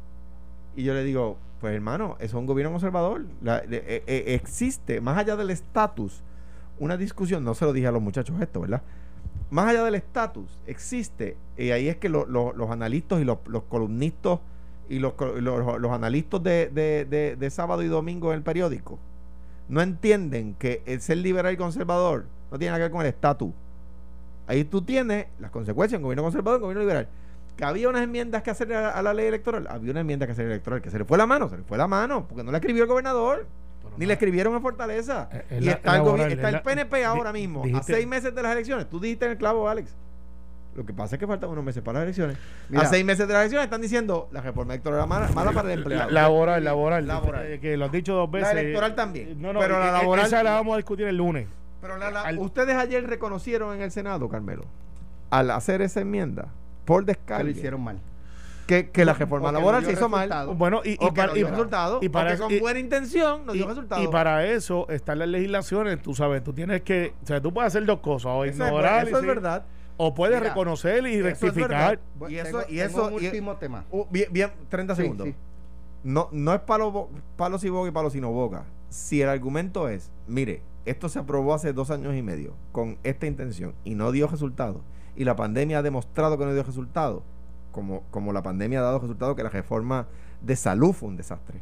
Y yo le digo, pues hermano, eso es un gobierno conservador. La, eh, eh, existe, más allá del estatus, una discusión, no se lo dije a los muchachos esto, ¿verdad? Más allá del estatus, existe, y ahí es que los analistas y los, columnistas y los, los analistas de, de, de, sábado y domingo en el periódico no entienden que el ser liberal y conservador no tiene nada que ver con el estatus. Ahí tú tienes las consecuencias, un gobierno conservador, un gobierno liberal que había unas enmiendas que hacer a, la ley electoral. Había una enmienda que hacer electoral, que se le fue la mano, se le fue la mano, porque no la escribió el gobernador. ni le escribieron en Fortaleza. Eh, y está, el, PNP ahora mismo, a seis meses de las elecciones. Tú dijiste en el clavo, Alex. Lo que pasa es que faltan unos meses para las elecciones. a seis meses de las elecciones están diciendo la reforma electoral era mala, para el empleado. Laboral, laboral. laboral. Eh, que lo has dicho dos veces. La electoral también. No, no, pero la laboral. Esa la vamos a discutir el lunes. Pero ustedes ayer reconocieron en el Senado, Carmelo, al hacer esa enmienda, por descarga. lo hicieron mal que, la reforma laboral se hizo mal. Bueno, y, y, para, y, resultado, y para con buena intención no dio resultado. Y para eso están las legislaciones, tú sabes, tú tienes que, o sea, tú puedes hacer dos cosas, o ignorar. Eso es verdad. O puedes reconocer y rectificar. y eso, y eso, un último tema. Uh, bien, bien, 30 segundos. No, no es palo, palo si boca y palo si no boca. Si el argumento es, mire, esto se aprobó hace dos años y medio con esta intención y no dio resultado, y la pandemia ha demostrado que no dio resultado, como, como la pandemia ha dado resultado que la reforma de salud fue un desastre.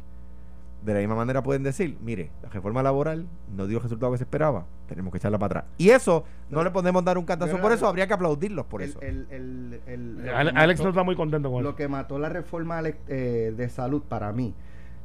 De la misma manera pueden decir, mire, la reforma laboral no dio el resultado que se esperaba, tenemos que echarla para atrás. Y eso no, le podemos dar un cantazo por eso, habría que aplaudirlos por eso. Alex no está muy contento con Lo que mató la reforma eh, de salud para mí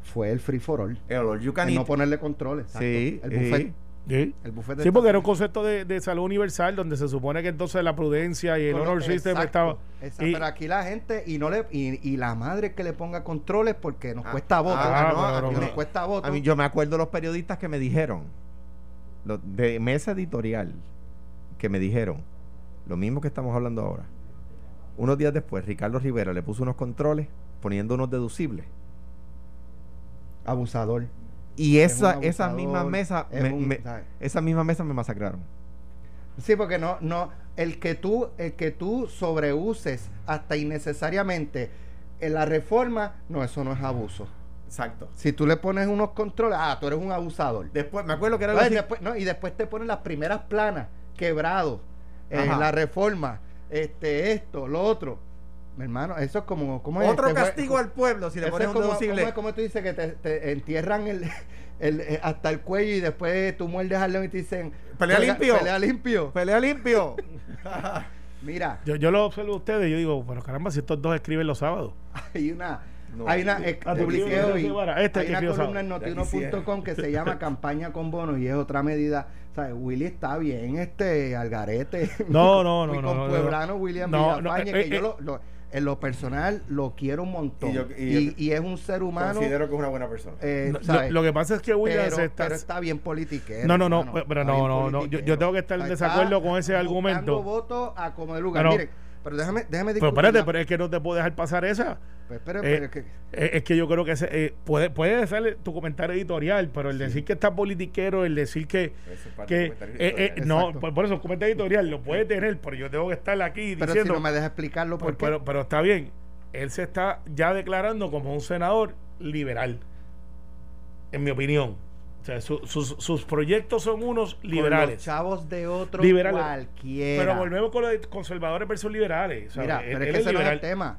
fue el free for all. El no ponerle controles. Sí, el buffet. Sí, sí porque era un concepto de, salud universal donde se supone que entonces la prudencia y el honor system estaba. pero aquí la gente y no le y, la madre que le ponga controles porque nos ah, cuesta voto. Ah, no, nos cuesta voto. A mí yo me acuerdo de los periodistas que me dijeron de mesa editorial que me dijeron lo mismo que estamos hablando ahora. Unos días después Ricardo Rivera le puso unos controles poniendo unos deducibles. Abusador. Y esa, esa misma mesa, me, esa misma mesa me masacraron. Sí, porque no, no, el que tú, el que tú sobreuses hasta innecesariamente en la reforma, no, eso no es abuso. Exacto. Si tú le pones unos controles, ah, tú eres un abusador. Después, me acuerdo que era después, no, y después te ponen las primeras planas, quebrados, en la reforma, este, esto, lo otro mi hermano, eso es como. ¿cómo Otro castigo al pueblo si le pones un deducible. Como, como tú dices que te, entierran el, el, eh, hasta el cuello y después tú muerdes al león y te dicen. Pelea limpio. Pelea limpio. Pelea limpio. Mira. Yo, yo lo observo a ustedes y yo digo, pero caramba, si estos dos escriben los sábados. Hay una. hay una, eh, publiqué hoy, este hay una columna en notiuno.com que se llama Campaña con bonos y es otra medida. ¿sabes? Willy está bien, este, Algarete. No, no, no. con Pueblano, William no, Villafañe, eh, que yo lo en lo personal lo quiero un montón. Y, es un ser humano. Considero que es una buena persona. Eh, lo, que pasa es que William pero, está, pero está bien politiquero. No, no, no, pero no, no, no. Yo, tengo que estar en desacuerdo con ese argumento. votos a como de lugar. Miren, pero déjame, déjame Pero espérate, pero es que no te puedo dejar pasar esa. Pues, Eh, pero es que- Eh, es que yo creo que ese, eh, puede, puede ser tu comentario editorial, pero el decir que está politiquero, el decir que. Es que eh, no, por, por eso, comentario editorial lo puede tener, pero yo tengo que estar aquí pero si diciendo. no me deja explicarlo, Pues, ¿por qué? pero, pero está bien. Él se está ya declarando como un senador liberal, en mi opinión. O sea, su- sus, sus proyectos son unos Con liberales. los chavos de otro Liberales. cualquiera. Pero volvemos con los conservadores versus liberales. ¿sabes? Mira, Él- pero es que ese no es el tema.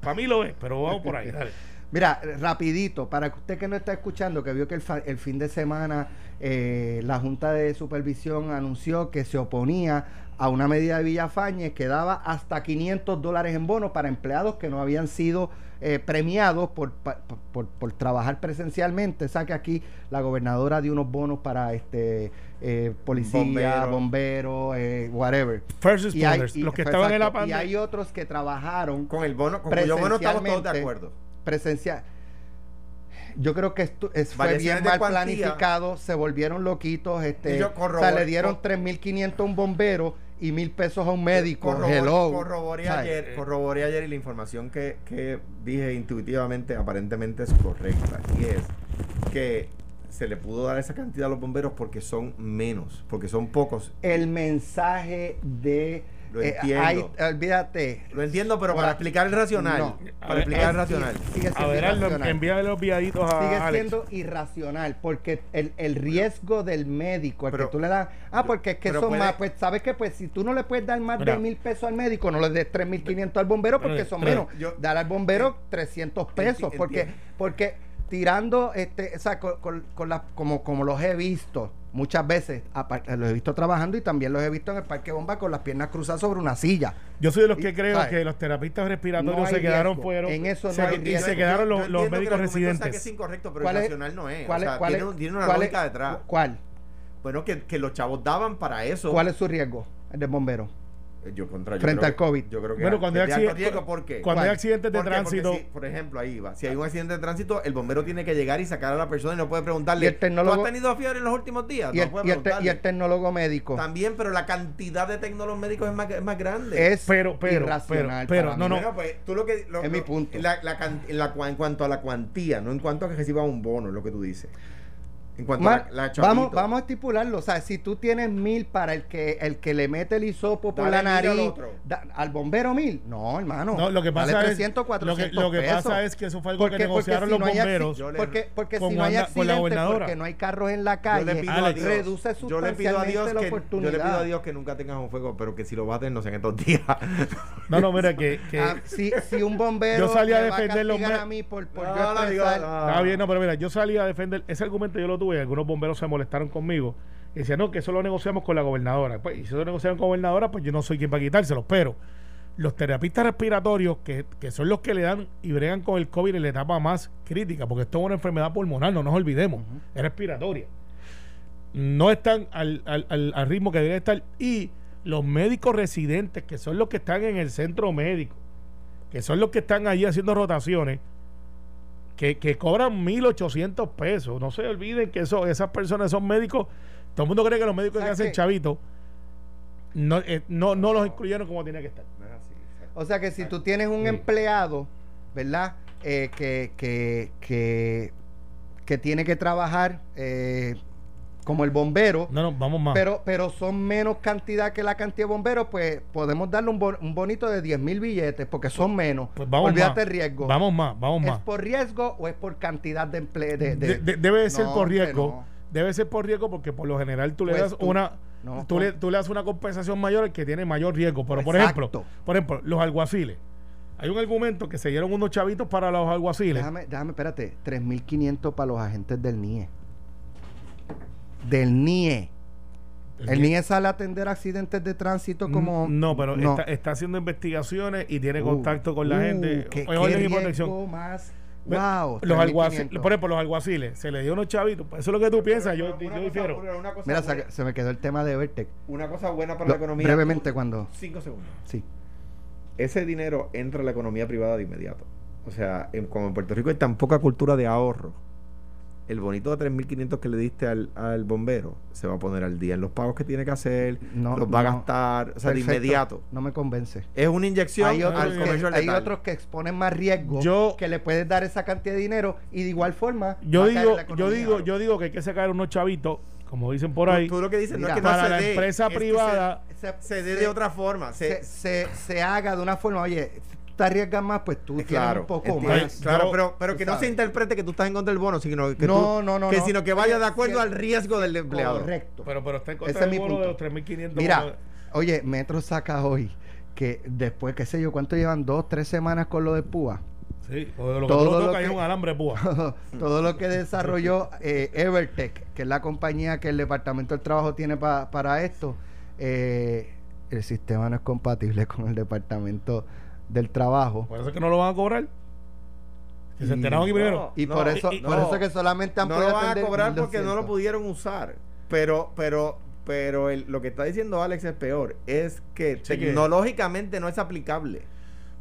Para mí lo es, pero vamos por ahí. Dale. Mira, rapidito, para que usted que no está escuchando, que vio que el, fa- el fin de semana eh, la Junta de Supervisión anunció que se oponía a una medida de Villafañez que daba hasta 500 dólares en bonos para empleados que no habían sido eh, premiados por, pa- por, por trabajar presencialmente. Saque aquí la gobernadora dio unos bonos para este eh, policía, Bombero. bomberos, eh, whatever. First Y hay- responders, y- los que estaban en la exacto, y pandemia. hay otros que trabajaron Con el bono, con cuyo bono estamos todos de acuerdo. presencial. Yo creo que esto es, fue bien mal cuantía. planificado, se volvieron loquitos, este, o sea, le dieron cor- 3.500 a un bombero y mil pesos a un médico. Corrobor- Hello. corroboré, ayer, corroboré ayer y la información que, que dije intuitivamente aparentemente es correcta. Y es que se le pudo dar esa cantidad a los bomberos porque son menos, porque son pocos. El mensaje de Lo eh, entiendo. hay- olvídate. Lo entiendo, pero para explicar el racional. No. Para ver, explicar el es- racional. Sigue A ver, irracional. envíale los viaditos a Sigue Alex. siendo irracional porque el, el riesgo del médico, el Pero- que tú le das, ah, porque es que son puede- más, pues sabes que pues si tú no le puedes dar más Mira. de mil pesos al médico, no le des tres mil quinientos al bombero porque son pero menos. yo- Dar al bombero 300 pesos Enti- porque entiendo. porque tirando este, o sea, con, con- como como los he visto muchas veces, aparte, los he visto trabajando y también los he visto en el parque bomba con las piernas cruzadas sobre una silla. Yo soy de los que Y, creo ¿sabes? que los terapistas respiratorios No se quedaron fuera. En eso no se- hay y se quedaron los, los médicos residentes. que es incorrecto, pero ¿Cuál el es- no es. ¿Cuál o es- sea, cuál tiene, es- tiene una cuál lógica detrás. ¿Cuál? Bueno, que, que los chavos daban para eso. ¿Cuál es su riesgo? El del bombero. Yo contra, yo Frente creo al que- COVID. Yo creo que Bueno, cuando hay de alto accidente- riesgo, ¿por qué? Cuando hay ¿Cuál? accidentes de ¿Por qué? Porque tránsito. si, por ejemplo, ahí va. Si hay un accidente de tránsito, el bombero tiene que llegar y sacar a la persona y no puede preguntarle. Y el tecnólogo- ¿Tú has tenido fiebre en los últimos días? Y no el, puede y el te- preguntarle. y el tecnólogo médico. También, pero la cantidad de tecnólogos médicos es más, es más grande. es Pero- pero- irracional. pero- no, no. Bueno, pues tú lo que. lo- Es mi punto. La, la la en cuanto a la cuantía, no en cuanto a que reciba un bono, es lo que tú dices. En cuanto a la, la vamos, vamos a estipularlo. O sea, si tú tienes mil para el que el que le mete el hisopo por Dale la al nariz, otro. da- al bombero mil. No, hermano. No, lo que Dale pasa es 300, lo que, 400 lo que pesos. pasa es que eso fue algo que Porque- porque negociaron si los no hay acci- bomberos. Porque, porque si no hay accidentes, porque no hay carros en la Yo calle, le pido a Alex, Dios, reduce yo le pido a Dios sustancialmente la que, oportunidad. yo le pido a Dios que nunca tengas un fuego, pero que si lo baten no sean estos días. No, no, mira, que, que Ah, si, si un bombero Yo salí a defender los a mí por, por No, yo no, bien, pero mira, yo salí a defender ese argumento, yo lo tuve, y algunos bomberos se molestaron conmigo. Y decían, no, que eso lo negociamos con la gobernadora. Pues, y si eso lo negociaron con la gobernadora, pues yo no soy quien para quitárselo. Pero los terapistas respiratorios, que, que son los que le dan y bregan con el COVID en la etapa más crítica, porque esto es una enfermedad pulmonar, no nos olvidemos, es respiratoria. No están al, al- al- al ritmo que deben estar. Y los médicos residentes, que son los que están en el centro médico, que son los que están allí haciendo rotaciones, que, que cobran 1.800 pesos. No se olviden que eso, esas personas son médicos. Todo el mundo cree que los médicos que ¿Sabes hacen qué? chavito no, eh, no, no los incluyeron como tenía que estar. No es así, exacto. O sea que si tú tienes un Sí. empleado, ¿verdad? Eh, que, que, que, que tiene que trabajar eh, como el bombero, No, no, vamos más. pero, pero son menos cantidad que la cantidad de bomberos, pues podemos darle un, bon- un bonito de 10 mil billetes, porque son menos. Pues vamos Olvídate más. el riesgo. Vamos más, vamos ¿Es más. por riesgo o es por cantidad de empleo? De, de- De- de- debe de ser No, por riesgo. Debe ser por riesgo porque por lo general tú le Pues das tú- una tú, le, tú le das una compensación mayor al que tiene mayor riesgo. Pero por Exacto. ejemplo, por ejemplo, los alguaciles. Hay un argumento que se dieron unos chavitos para los alguaciles. Déjame, déjame, espérate. 3.500 para los agentes del NIE. Del NIE. El NIE sale a atender accidentes de tránsito como... No, pero no. Está, está haciendo investigaciones y tiene Uh, contacto con la uh, gente. qué- qué orden y protección. más... Wow, los alguaciles, 3.500. por ejemplo, los alguaciles, se le dio unos chavitos. pues Eso es lo que tú piensas, yo, Pero yo difiero. Mira, buena- se, se me quedó el tema de Vertec. Una cosa buena para Lo- la economía. brevemente, cuando... Cinco segundos. Sí. Ese dinero entra a la economía privada de inmediato. O sea, en- como en Puerto Rico hay tan poca cultura de ahorro, el bonito de 3.500 que le diste al, al bombero se va a poner al día en los pagos que tiene que hacer, No, los va a gastar, o sea, de inmediato. No me convence. Es una inyección Hay otros, al que, comercio al hay otros que exponen más riesgo Yo- que le puedes dar esa cantidad de dinero y de igual forma Yo digo, yo digo, yo digo que hay que sacar unos chavitos, como dicen por ahí, Tú, lo que dices no es que no para se la dé, empresa se- privada. se, se dé de otra forma. Se, se, se, se haga de una forma, oye, te arriesgas más, pues tú tienes claro, un poco entiendo. más. Claro, pero, pero que no se interprete que tú estás en contra del bono, sino que, No, tú- no, no, que no. sino que vaya de acuerdo al riesgo del empleado. Correcto. pero, pero está en Ese contra es del mi bono de los punto. 3.500. Mira, bonos. oye, Metro saca hoy que después, qué sé yo, ¿cuánto llevan? Dos, tres semanas con lo de Púa. Sí, o de lo que todo tú lo que- es un alambre de púa. Todo lo que desarrolló eh, Evertech, que es la compañía que el Departamento del Trabajo tiene pa- para esto, eh, el sistema no es compatible con el Departamento del Trabajo. Por eso es que no lo van a cobrar. Que se Y- enteraron aquí primero. Y No, por eso, y- y- por no. eso que solamente han no podido lo van a cobrar porque no lo 1.200. pudieron usar. Pero, pero, pero el- lo que está diciendo Alex es peor. Es que Sí que- tecnológicamente no es aplicable.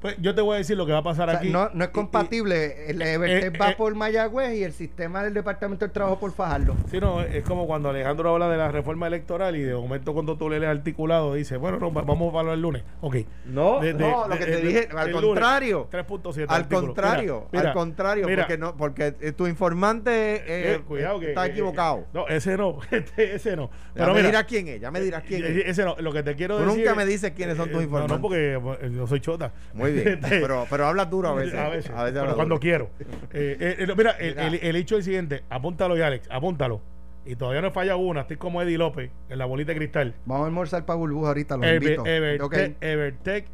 Pues yo te voy a decir lo que va a pasar O sea, aquí. no, no es y- compatible. El Evertech eh, va eh, por Mayagüez y el sistema del Departamento del Trabajo por Fajardo. Sí, no, es como cuando Alejandro habla de la reforma electoral y de momento cuando tú lees el articulado dice, bueno, no, va- vamos a hablar el lunes. Ok. No, De- de- no, lo de- que te dije, al contrario. 3.7. Al artículo. contrario, Mira, al contrario, mira, porque no, porque eh, tu informante eh, eh, cuidado que está eh, equivocado. no, ese no, este, ese no. ya Pero me mira, dirás quién es, ya me dirás quién eh, es. ese no, lo que te quiero Tú decir. nunca me dices quiénes son tus eh, informantes. No, no, porque eh, yo soy chota. Muy bien, pero, pero hablas duro a veces. A veces, pero duro. cuando quiero. Eh, eh, eh, mira, el, Mira. el- el hecho es el siguiente, apúntalo ya, Alex, apúntalo. Y todavía no he fallado una, estoy como Eddie López en la bolita de cristal. Vamos a almorzar para burbuja ahorita, los Ever- invito. Evertech, Ok. Evertech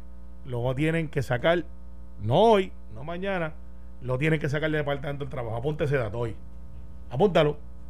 lo tienen que sacar, no hoy, no mañana, lo tienen que sacar del Departamento del Trabajo. Apunte ese dato hoy. Apúntalo.